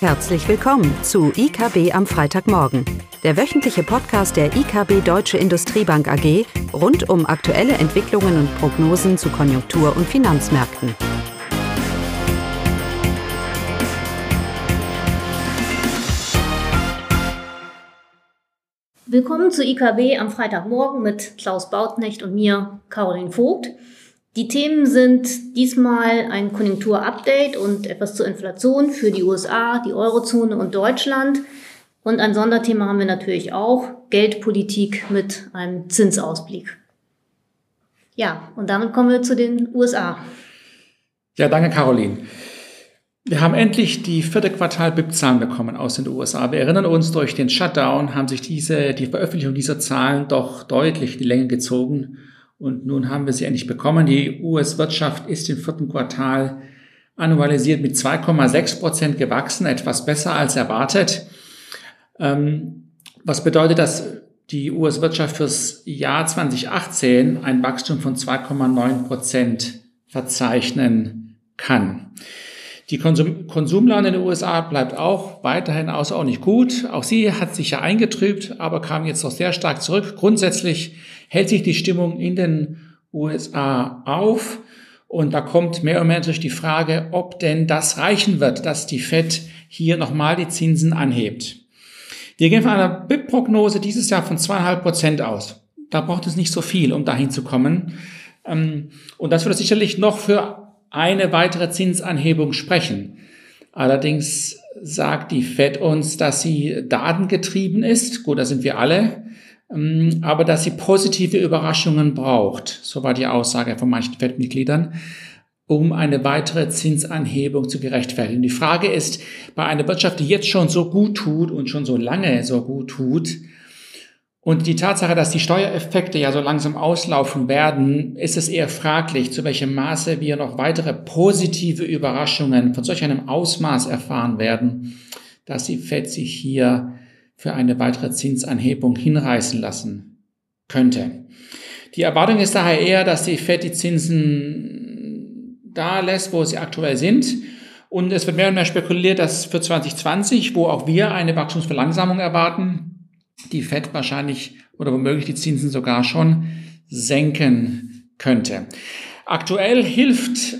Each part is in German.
Herzlich willkommen zu IKB am Freitagmorgen, der wöchentliche Podcast der IKB Deutsche Industriebank AG rund um aktuelle Entwicklungen und Prognosen zu Konjunktur- und Finanzmärkten. Willkommen zu IKB am Freitagmorgen mit Klaus Bautnecht und mir, Caroline Vogt. Die Themen sind diesmal ein Konjunkturupdate und etwas zur Inflation für die USA, die Eurozone und Deutschland. Und ein Sonderthema haben wir natürlich auch, Geldpolitik mit einem Zinsausblick. Ja, und damit kommen wir zu den USA. Ja, danke, Caroline. Wir haben endlich die vierte Quartal BIP-Zahlen bekommen aus den USA. Wir erinnern uns, durch den Shutdown haben sich diese, die Veröffentlichung dieser Zahlen doch deutlich die Länge gezogen. Und nun haben wir sie endlich bekommen. Die US-Wirtschaft ist im vierten Quartal annualisiert mit 2,6 Prozent gewachsen, etwas besser als erwartet. Ähm, was bedeutet, dass die US-Wirtschaft fürs Jahr 2018 ein Wachstum von 2,9 Prozent verzeichnen kann. Die Konsum Konsumlage in den USA bleibt auch weiterhin außerordentlich gut. Auch sie hat sich ja eingetrübt, aber kam jetzt noch sehr stark zurück. Grundsätzlich hält sich die Stimmung in den USA auf. Und da kommt mehr und mehr durch die Frage, ob denn das reichen wird, dass die Fed hier nochmal die Zinsen anhebt. Wir gehen von einer BIP-Prognose dieses Jahr von zweieinhalb Prozent aus. Da braucht es nicht so viel, um dahin zu kommen. Ähm, und das würde sicherlich noch für eine weitere Zinsanhebung sprechen. Allerdings sagt die Fed uns, dass sie datengetrieben ist. Gut, da sind wir alle. Ähm, aber dass sie positive Überraschungen braucht. So war die Aussage von manchen Fed-Mitgliedern um eine weitere Zinsanhebung zu gerechtfertigen. Die Frage ist, bei einer Wirtschaft, die jetzt schon so gut tut und schon so lange so gut tut, und die Tatsache, dass die Steuereffekte ja so langsam auslaufen werden, ist es eher fraglich, zu welchem Maße wir noch weitere positive Überraschungen von solch einem Ausmaß erfahren werden, dass die Fed sich hier für eine weitere Zinsanhebung hinreißen lassen könnte. Die Erwartung ist daher eher, dass die Fed die Zinsen da lässt, wo sie aktuell sind. Und es wird mehr und mehr spekuliert, dass für 2020, wo auch wir eine Wachstumsverlangsamung erwarten, die Fed wahrscheinlich oder womöglich die Zinsen sogar schon senken könnte. Aktuell hilft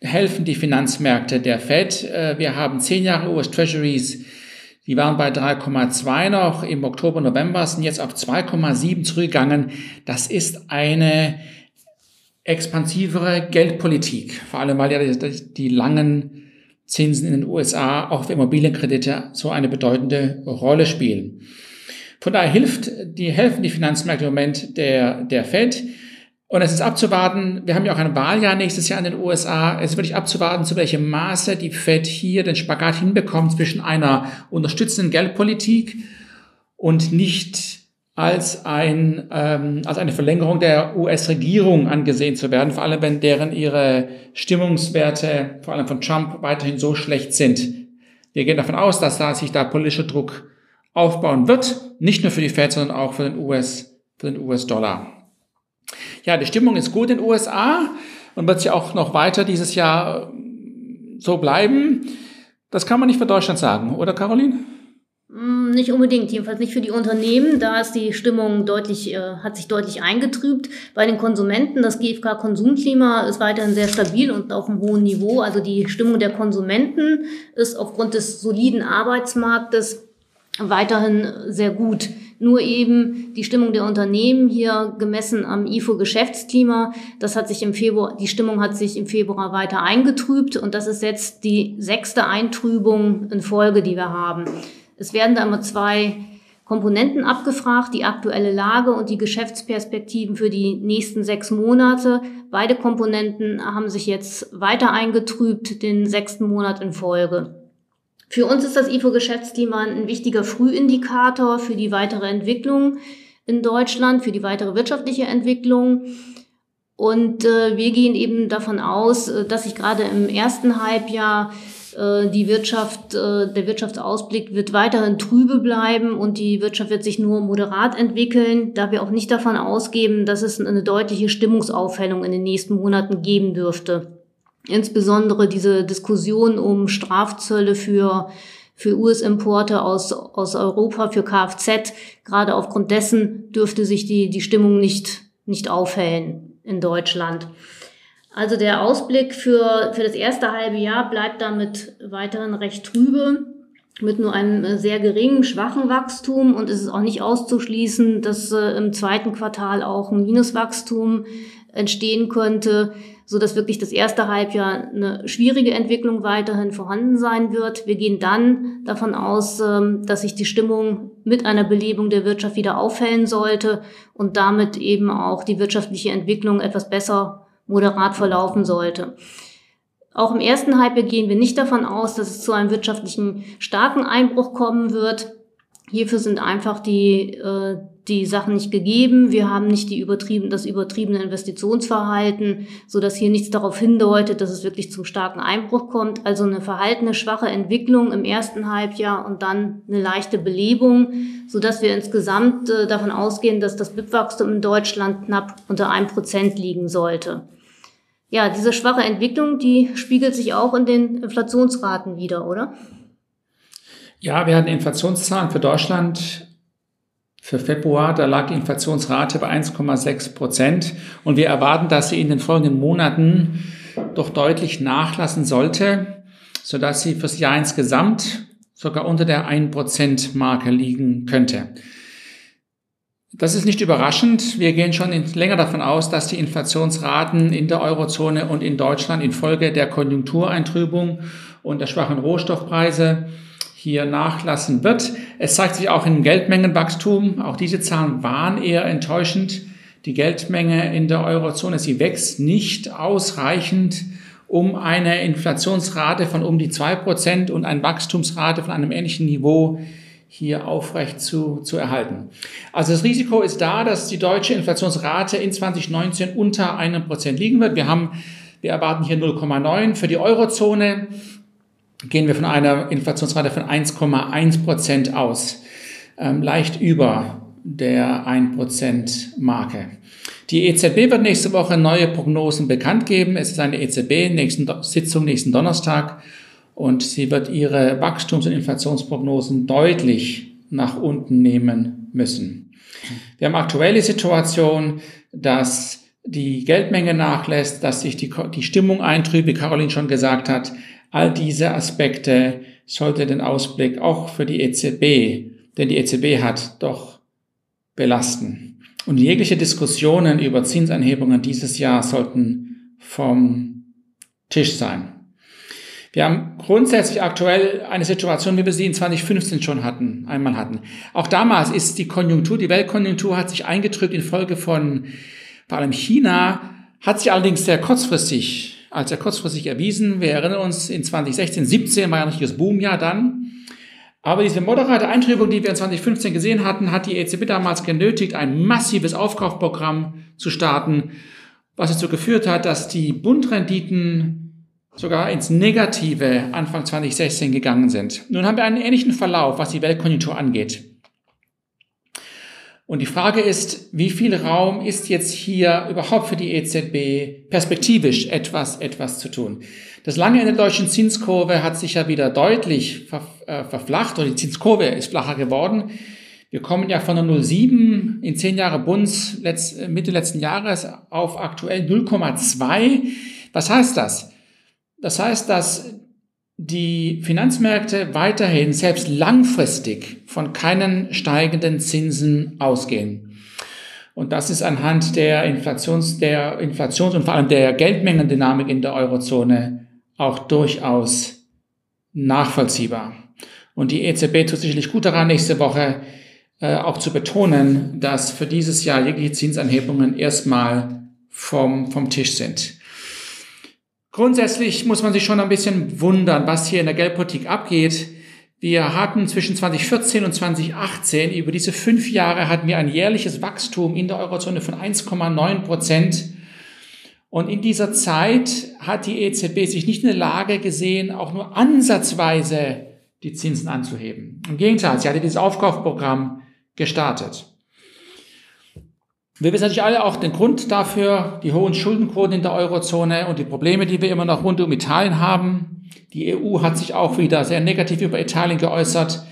helfen die Finanzmärkte der Fed. Äh, wir haben zehn Jahre US Treasuries, die waren bei 3,2 noch im Oktober, November, sind jetzt auf 2,7 zurückgegangen. Das ist eine expansivere Geldpolitik, vor allem weil ja die, die langen Zinsen in den USA auch für Immobilienkredite so eine bedeutende Rolle spielen. Von daher hilft die, helfen die Finanzmärkte im Moment der, der Fed. Und es ist abzuwarten, wir haben ja auch ein Wahljahr nächstes Jahr in den USA. Es ist wirklich abzuwarten, zu welchem Maße die Fed hier den Spagat hinbekommt zwischen einer unterstützenden Geldpolitik und nicht als, ein, ähm, als eine Verlängerung der US-Regierung angesehen zu werden, vor allem wenn deren ihre Stimmungswerte, vor allem von Trump, weiterhin so schlecht sind. Wir gehen davon aus, dass da sich da politischer Druck aufbauen wird, nicht nur für die Fed, sondern auch für den US, für den US-Dollar. Ja, die Stimmung ist gut in den USA und wird sich auch noch weiter dieses Jahr so bleiben. Das kann man nicht für Deutschland sagen, oder Caroline? Mm, nicht unbedingt, jedenfalls nicht für die Unternehmen. Da ist die Stimmung deutlich, äh, hat sich deutlich eingetrübt. Bei den Konsumenten, das GfK-Konsumklima ist weiterhin sehr stabil und auf einem hohen Niveau. Also die Stimmung der Konsumenten ist aufgrund des soliden Arbeitsmarktes weiterhin sehr gut. Nur eben die Stimmung der Unternehmen hier gemessen am IFO-Geschäftsklima, das hat sich im Februar, die Stimmung hat sich im Februar weiter eingetrübt und das ist jetzt die sechste Eintrübung in Folge, die wir haben. Es werden da immer zwei Komponenten abgefragt, die aktuelle Lage und die Geschäftsperspektiven für die nächsten sechs Monate. Beide Komponenten haben sich jetzt weiter eingetrübt, den sechsten Monat in Folge. Für uns ist das IFO-Geschäftsklima ein wichtiger Frühindikator für die weitere Entwicklung in Deutschland, für die weitere wirtschaftliche Entwicklung. Und äh, wir gehen eben davon aus, äh, dass sich gerade im ersten Halbjahr die Wirtschaft, äh, der Wirtschaftsausblick wird weiterhin trübe bleiben und die Wirtschaft wird sich nur moderat entwickeln, da wir auch nicht davon ausgeben, dass es eine deutliche Stimmungsaufhellung in den nächsten Monaten geben dürfte. insbesondere diese Diskussion um Strafzölle für für US-Importe aus, aus Europa, für Kfz. Gerade aufgrund dessen dürfte sich die, die Stimmung nicht, nicht aufhellen in Deutschland. Also der Ausblick für, für das erste halbe Jahr bleibt damit weiterhin recht trübe mit nur einem sehr geringen, schwachen Wachstum und es ist auch nicht auszuschließen, dass äh, im zweiten Quartal auch ein Minuswachstum entstehen könnte, so dass wirklich das erste Halbjahr eine schwierige Entwicklung weiterhin vorhanden sein wird. Wir gehen dann davon aus, ähm, dass sich die Stimmung mit einer Belebung der Wirtschaft wieder aufhellen sollte und damit eben auch die wirtschaftliche Entwicklung etwas besser moderat verlaufen sollte. Auch im ersten Halbjahr gehen wir nicht davon aus, dass es zu einem wirtschaftlichen starken Einbruch kommen wird. Hierfür sind einfach die, äh, die Sachen nicht gegeben. Wir haben nicht die übertrieben, das übertriebene Investitionsverhalten, so dass hier nichts darauf hindeutet, dass es wirklich zum starken Einbruch kommt. Also eine verhaltene, schwache Entwicklung im ersten Halbjahr und dann eine leichte Belebung, so dass wir insgesamt äh, davon ausgehen, dass das BIP-Wachstum in Deutschland knapp unter einem Prozent liegen sollte. Ja, diese schwache Entwicklung, die spiegelt sich auch in den Inflationsraten wieder, oder? Ja, wir hatten Inflationszahlen für Deutschland für Februar, da lag die Inflationsrate bei 1,6 Prozent und wir erwarten, dass sie in den folgenden Monaten doch deutlich nachlassen sollte, sodass sie fürs Jahr insgesamt sogar unter der 1% Marke liegen könnte. Das ist nicht überraschend. Wir gehen schon länger davon aus, dass die Inflationsraten in der Eurozone und in Deutschland infolge der Konjunktureintrübung und der schwachen Rohstoffpreise hier nachlassen wird. Es zeigt sich auch im Geldmengenwachstum. Auch diese Zahlen waren eher enttäuschend. Die Geldmenge in der Eurozone, sie wächst nicht ausreichend, um eine Inflationsrate von um die zwei Prozent und eine Wachstumsrate von einem ähnlichen Niveau hier aufrecht zu, zu erhalten. Also das Risiko ist da, dass die deutsche Inflationsrate in 2019 unter einem Prozent liegen wird. Wir haben, wir erwarten hier 0,9 für die Eurozone gehen wir von einer Inflationsrate von 1,1 Prozent aus, ähm, leicht über der 1% Marke. Die EZB wird nächste Woche neue Prognosen bekannt geben. Es ist eine EZB-Sitzung nächsten Donnerstag und sie wird ihre Wachstums- und Inflationsprognosen deutlich nach unten nehmen müssen. Wir haben aktuell die Situation, dass die Geldmenge nachlässt, dass sich die, die Stimmung eintrübt, wie Caroline schon gesagt hat. All diese Aspekte sollte den Ausblick auch für die EZB, denn die EZB hat doch belasten. Und jegliche Diskussionen über Zinsanhebungen dieses Jahr sollten vom Tisch sein. Wir haben grundsätzlich aktuell eine Situation, wie wir sie in 2015 schon hatten, einmal hatten. Auch damals ist die Konjunktur, die Weltkonjunktur hat sich eingetrübt infolge von vor allem China, hat sich allerdings sehr kurzfristig als er kurzfristig erwiesen. Wir erinnern uns, in 2016, 17 war ja noch das Boomjahr dann. Aber diese moderate Eintrübung, die wir in 2015 gesehen hatten, hat die EZB damals genötigt, ein massives Aufkaufprogramm zu starten, was dazu geführt hat, dass die Bundrenditen sogar ins Negative Anfang 2016 gegangen sind. Nun haben wir einen ähnlichen Verlauf, was die Weltkonjunktur angeht. Und die Frage ist, wie viel Raum ist jetzt hier überhaupt für die EZB perspektivisch etwas, etwas zu tun? Das lange Ende der deutschen Zinskurve hat sich ja wieder deutlich ver, äh, verflacht und die Zinskurve ist flacher geworden. Wir kommen ja von der 0,7 in 10 Jahre Bunds letzt, Mitte letzten Jahres auf aktuell 0,2. Was heißt das? Das heißt, dass die Finanzmärkte weiterhin selbst langfristig von keinen steigenden Zinsen ausgehen. Und das ist anhand der Inflations, der Inflations und vor allem der Geldmengendynamik in der Eurozone auch durchaus nachvollziehbar. Und die EZB tut sicherlich gut daran, nächste Woche äh, auch zu betonen, dass für dieses Jahr jegliche Zinsanhebungen erstmal vom, vom Tisch sind. Grundsätzlich muss man sich schon ein bisschen wundern, was hier in der Geldpolitik abgeht. Wir hatten zwischen 2014 und 2018, über diese fünf Jahre hatten wir ein jährliches Wachstum in der Eurozone von 1,9 Prozent. Und in dieser Zeit hat die EZB sich nicht in der Lage gesehen, auch nur ansatzweise die Zinsen anzuheben. Im Gegenteil, sie hatte dieses Aufkaufprogramm gestartet. Wir wissen natürlich alle auch den Grund dafür, die hohen Schuldenquoten in der Eurozone und die Probleme, die wir immer noch rund um Italien haben. Die EU hat sich auch wieder sehr negativ über Italien geäußert.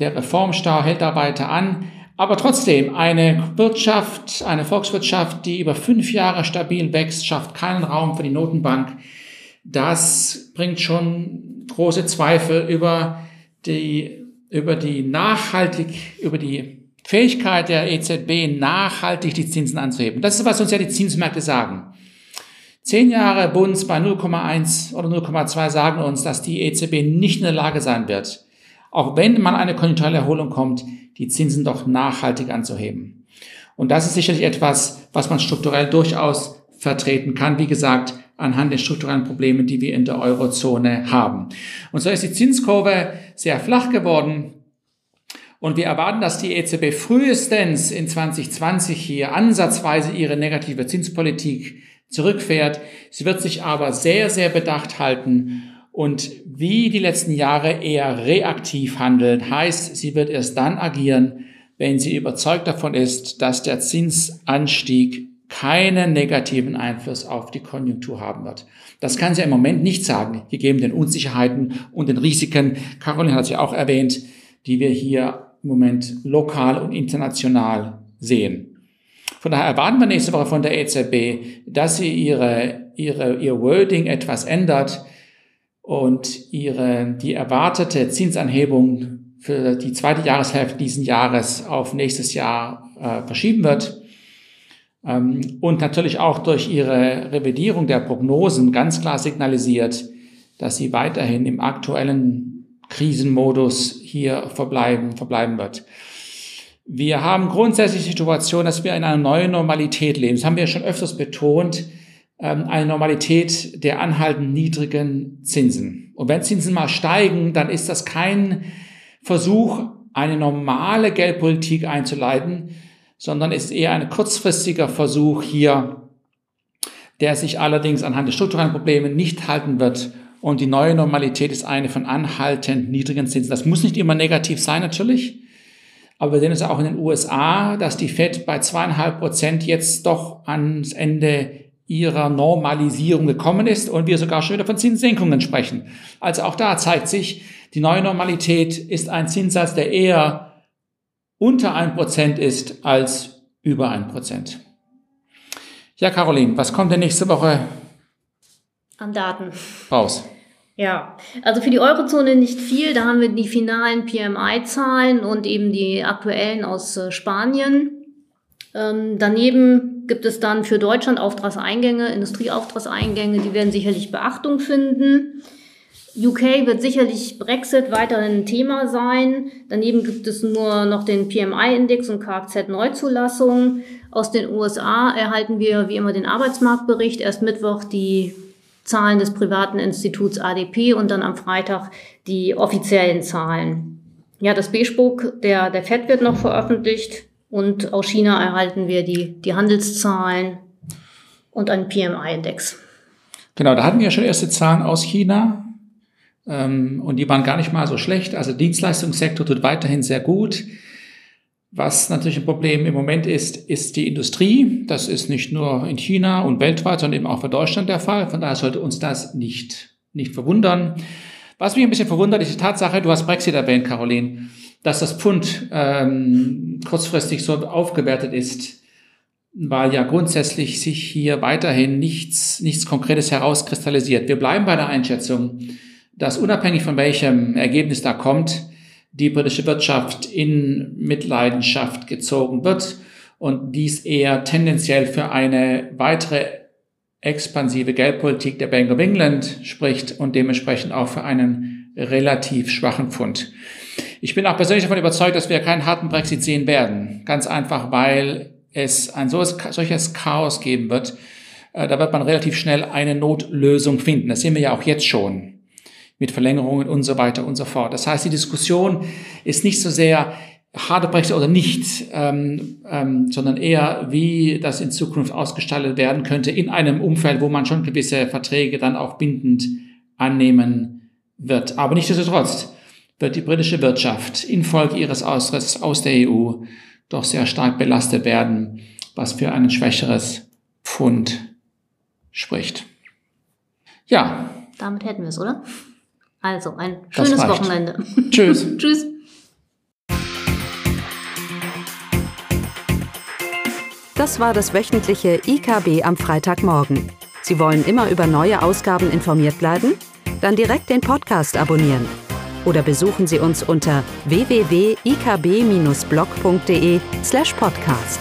Der Reformstau hält da weiter an. Aber trotzdem, eine Wirtschaft, eine Volkswirtschaft, die über fünf Jahre stabil wächst, schafft keinen Raum für die Notenbank. Das bringt schon große Zweifel über die, über die nachhaltig, über die Fähigkeit der EZB, nachhaltig die Zinsen anzuheben. Das ist, was uns ja die Zinsmärkte sagen. Zehn Jahre Bunds bei 0,1 oder 0,2 sagen uns, dass die EZB nicht in der Lage sein wird, auch wenn man eine konjunkturelle Erholung kommt, die Zinsen doch nachhaltig anzuheben. Und das ist sicherlich etwas, was man strukturell durchaus vertreten kann. Wie gesagt, anhand der strukturellen Probleme, die wir in der Eurozone haben. Und so ist die Zinskurve sehr flach geworden. Und wir erwarten, dass die EZB frühestens in 2020 hier ansatzweise ihre negative Zinspolitik zurückfährt. Sie wird sich aber sehr, sehr bedacht halten und wie die letzten Jahre eher reaktiv handeln, heißt, sie wird erst dann agieren, wenn sie überzeugt davon ist, dass der Zinsanstieg keinen negativen Einfluss auf die Konjunktur haben wird. Das kann sie im Moment nicht sagen, gegeben den Unsicherheiten und den Risiken. Caroline hat sie auch erwähnt, die wir hier im Moment lokal und international sehen. Von daher erwarten wir nächste Woche von der EZB, dass sie ihre, ihre, ihr Wording etwas ändert, und ihre, die erwartete Zinsanhebung für die zweite Jahreshälfte diesen Jahres auf nächstes Jahr äh, verschieben wird. Ähm, und natürlich auch durch ihre Revidierung der Prognosen ganz klar signalisiert, dass sie weiterhin im aktuellen Krisenmodus hier verbleiben, verbleiben wird. Wir haben grundsätzlich die Situation, dass wir in einer neuen Normalität leben. Das haben wir schon öfters betont. Ähm, eine Normalität der anhaltend niedrigen Zinsen. Und wenn Zinsen mal steigen, dann ist das kein Versuch, eine normale Geldpolitik einzuleiten, sondern ist eher ein kurzfristiger Versuch hier, der sich allerdings anhand der strukturellen Probleme nicht halten wird. Und die neue Normalität ist eine von anhaltend niedrigen Zinsen. Das muss nicht immer negativ sein, natürlich. Aber wir sehen es auch in den USA, dass die Fed bei zweieinhalb Prozent jetzt doch ans Ende ihrer Normalisierung gekommen ist und wir sogar schon wieder von Zinssenkungen sprechen. Also auch da zeigt sich, die neue Normalität ist ein Zinssatz, der eher unter ein Prozent ist als über ein Prozent. Ja, Caroline, was kommt denn nächste Woche an Daten raus? Ja, also für die Eurozone nicht viel. Da haben wir die finalen PMI-Zahlen und eben die aktuellen aus äh, Spanien. Ähm, daneben gibt es dann für Deutschland Auftragseingänge, Industrieauftragseingänge, die werden sicherlich Beachtung finden. UK wird sicherlich Brexit weiterhin ein Thema sein. Daneben gibt es nur noch den PMI-Index und Kfz-Neuzulassung. Aus den USA erhalten wir wie immer den Arbeitsmarktbericht. Erst Mittwoch die Zahlen des privaten Instituts ADP und dann am Freitag die offiziellen Zahlen. Ja, das B-Spruch der, der FED wird noch veröffentlicht. Und aus China erhalten wir die, die Handelszahlen und einen PMI-Index. Genau, da hatten wir ja schon erste Zahlen aus China. Ähm, und die waren gar nicht mal so schlecht. Also Dienstleistungssektor tut weiterhin sehr gut. Was natürlich ein Problem im Moment ist, ist die Industrie. Das ist nicht nur in China und weltweit, sondern eben auch für Deutschland der Fall. Von daher sollte uns das nicht, nicht verwundern. Was mich ein bisschen verwundert, ist die Tatsache, du hast Brexit erwähnt, Caroline dass das Pfund ähm, kurzfristig so aufgewertet ist, weil ja grundsätzlich sich hier weiterhin nichts, nichts Konkretes herauskristallisiert. Wir bleiben bei der Einschätzung, dass unabhängig von welchem Ergebnis da kommt, die britische Wirtschaft in Mitleidenschaft gezogen wird und dies eher tendenziell für eine weitere expansive Geldpolitik der Bank of England spricht und dementsprechend auch für einen relativ schwachen Pfund. Ich bin auch persönlich davon überzeugt, dass wir keinen harten Brexit sehen werden. Ganz einfach, weil es ein solches Chaos geben wird. Äh, da wird man relativ schnell eine Notlösung finden. Das sehen wir ja auch jetzt schon mit Verlängerungen und so weiter und so fort. Das heißt, die Diskussion ist nicht so sehr harter Brexit oder nicht, ähm, ähm, sondern eher, wie das in Zukunft ausgestaltet werden könnte in einem Umfeld, wo man schon gewisse Verträge dann auch bindend annehmen wird. Aber nichtsdestotrotz, wird die britische Wirtschaft infolge ihres Austritts aus der EU doch sehr stark belastet werden. was für ein schwächeres Pfund spricht. Ja. Damit hätten wir es, oder? Also, ein schönes Wochenende. Tschüss. Tschüss. Das war das wöchentliche IKB am Freitagmorgen. Sie wollen immer über neue Ausgaben informiert bleiben? Dann direkt den Podcast abonnieren. Oder besuchen Sie uns unter www.ikb-blog.de slash podcast.